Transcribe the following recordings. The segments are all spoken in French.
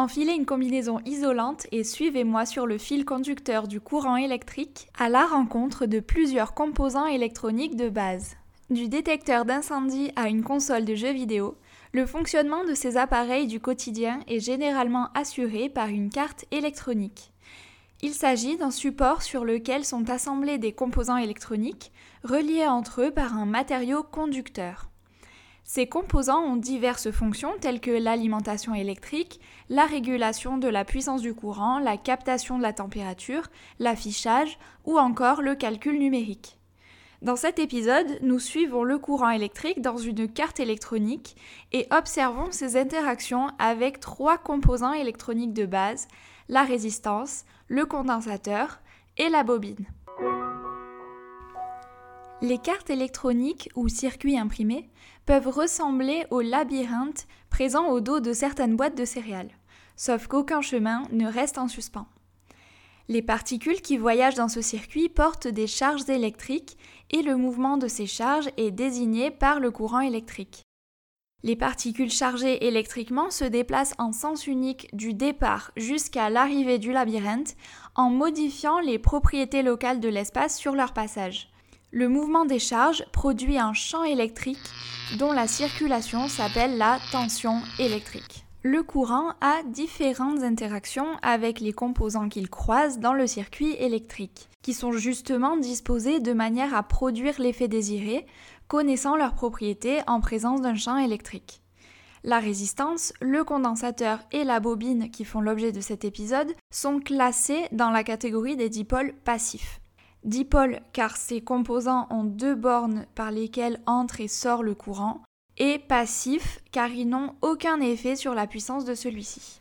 Enfilez une combinaison isolante et suivez-moi sur le fil conducteur du courant électrique à la rencontre de plusieurs composants électroniques de base. Du détecteur d'incendie à une console de jeux vidéo, le fonctionnement de ces appareils du quotidien est généralement assuré par une carte électronique. Il s'agit d'un support sur lequel sont assemblés des composants électroniques reliés entre eux par un matériau conducteur. Ces composants ont diverses fonctions telles que l'alimentation électrique, la régulation de la puissance du courant, la captation de la température, l'affichage ou encore le calcul numérique. Dans cet épisode, nous suivons le courant électrique dans une carte électronique et observons ses interactions avec trois composants électroniques de base, la résistance, le condensateur et la bobine. Les cartes électroniques ou circuits imprimés peuvent ressembler au labyrinthe présent au dos de certaines boîtes de céréales, sauf qu'aucun chemin ne reste en suspens. Les particules qui voyagent dans ce circuit portent des charges électriques et le mouvement de ces charges est désigné par le courant électrique. Les particules chargées électriquement se déplacent en sens unique du départ jusqu'à l'arrivée du labyrinthe en modifiant les propriétés locales de l'espace sur leur passage. Le mouvement des charges produit un champ électrique dont la circulation s'appelle la tension électrique. Le courant a différentes interactions avec les composants qu'il croise dans le circuit électrique, qui sont justement disposés de manière à produire l'effet désiré, connaissant leurs propriétés en présence d'un champ électrique. La résistance, le condensateur et la bobine qui font l'objet de cet épisode sont classés dans la catégorie des dipôles passifs dipôle car ces composants ont deux bornes par lesquelles entre et sort le courant, et passif car ils n'ont aucun effet sur la puissance de celui-ci.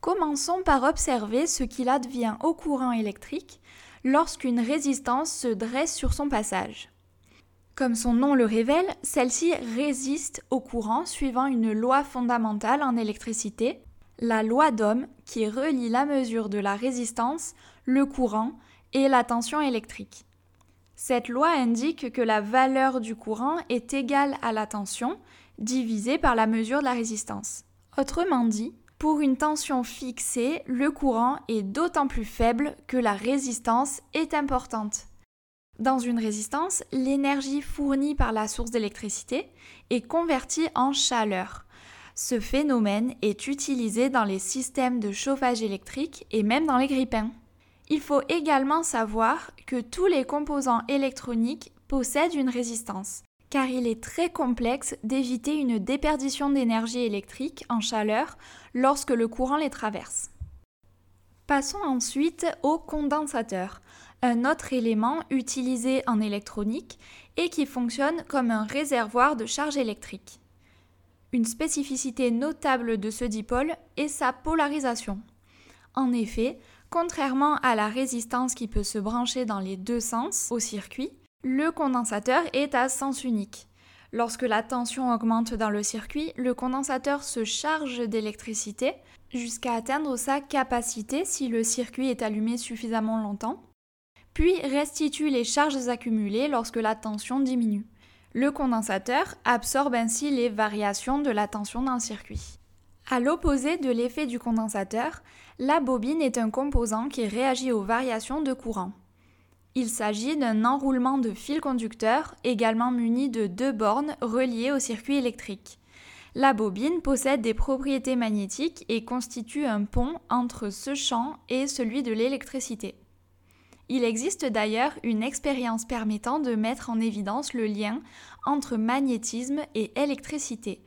Commençons par observer ce qu'il advient au courant électrique lorsqu'une résistance se dresse sur son passage. Comme son nom le révèle, celle-ci résiste au courant suivant une loi fondamentale en électricité, la loi d'Ohm qui relie la mesure de la résistance, le courant et la tension électrique. Cette loi indique que la valeur du courant est égale à la tension divisée par la mesure de la résistance. Autrement dit, pour une tension fixée, le courant est d'autant plus faible que la résistance est importante. Dans une résistance, l'énergie fournie par la source d'électricité est convertie en chaleur. Ce phénomène est utilisé dans les systèmes de chauffage électrique et même dans les grippins. Il faut également savoir que tous les composants électroniques possèdent une résistance, car il est très complexe d'éviter une déperdition d'énergie électrique en chaleur lorsque le courant les traverse. Passons ensuite au condensateur, un autre élément utilisé en électronique et qui fonctionne comme un réservoir de charge électrique. Une spécificité notable de ce dipôle est sa polarisation. En effet, Contrairement à la résistance qui peut se brancher dans les deux sens au circuit, le condensateur est à sens unique. Lorsque la tension augmente dans le circuit, le condensateur se charge d'électricité jusqu'à atteindre sa capacité si le circuit est allumé suffisamment longtemps, puis restitue les charges accumulées lorsque la tension diminue. Le condensateur absorbe ainsi les variations de la tension d'un circuit. À l'opposé de l'effet du condensateur, la bobine est un composant qui réagit aux variations de courant. Il s'agit d'un enroulement de fil conducteur également muni de deux bornes reliées au circuit électrique. La bobine possède des propriétés magnétiques et constitue un pont entre ce champ et celui de l'électricité. Il existe d'ailleurs une expérience permettant de mettre en évidence le lien entre magnétisme et électricité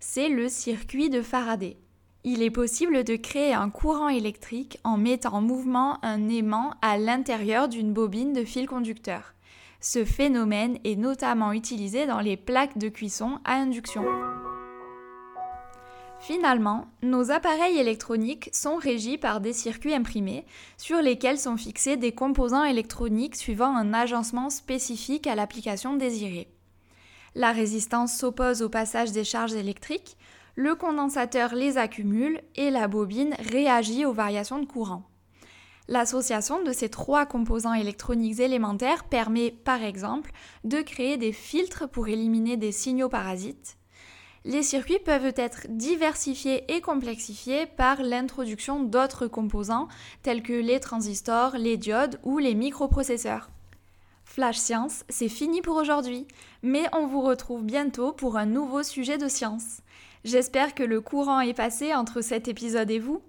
c'est le circuit de Faraday. Il est possible de créer un courant électrique en mettant en mouvement un aimant à l'intérieur d'une bobine de fil conducteur. Ce phénomène est notamment utilisé dans les plaques de cuisson à induction. Finalement, nos appareils électroniques sont régis par des circuits imprimés sur lesquels sont fixés des composants électroniques suivant un agencement spécifique à l'application désirée. La résistance s'oppose au passage des charges électriques, le condensateur les accumule et la bobine réagit aux variations de courant. L'association de ces trois composants électroniques élémentaires permet par exemple de créer des filtres pour éliminer des signaux parasites, les circuits peuvent être diversifiés et complexifiés par l'introduction d'autres composants tels que les transistors, les diodes ou les microprocesseurs. Flash Science, c'est fini pour aujourd'hui, mais on vous retrouve bientôt pour un nouveau sujet de science. J'espère que le courant est passé entre cet épisode et vous.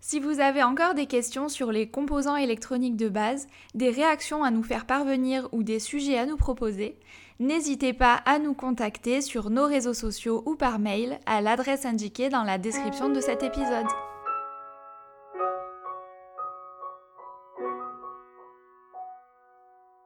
Si vous avez encore des questions sur les composants électroniques de base, des réactions à nous faire parvenir ou des sujets à nous proposer, n'hésitez pas à nous contacter sur nos réseaux sociaux ou par mail à l'adresse indiquée dans la description de cet épisode.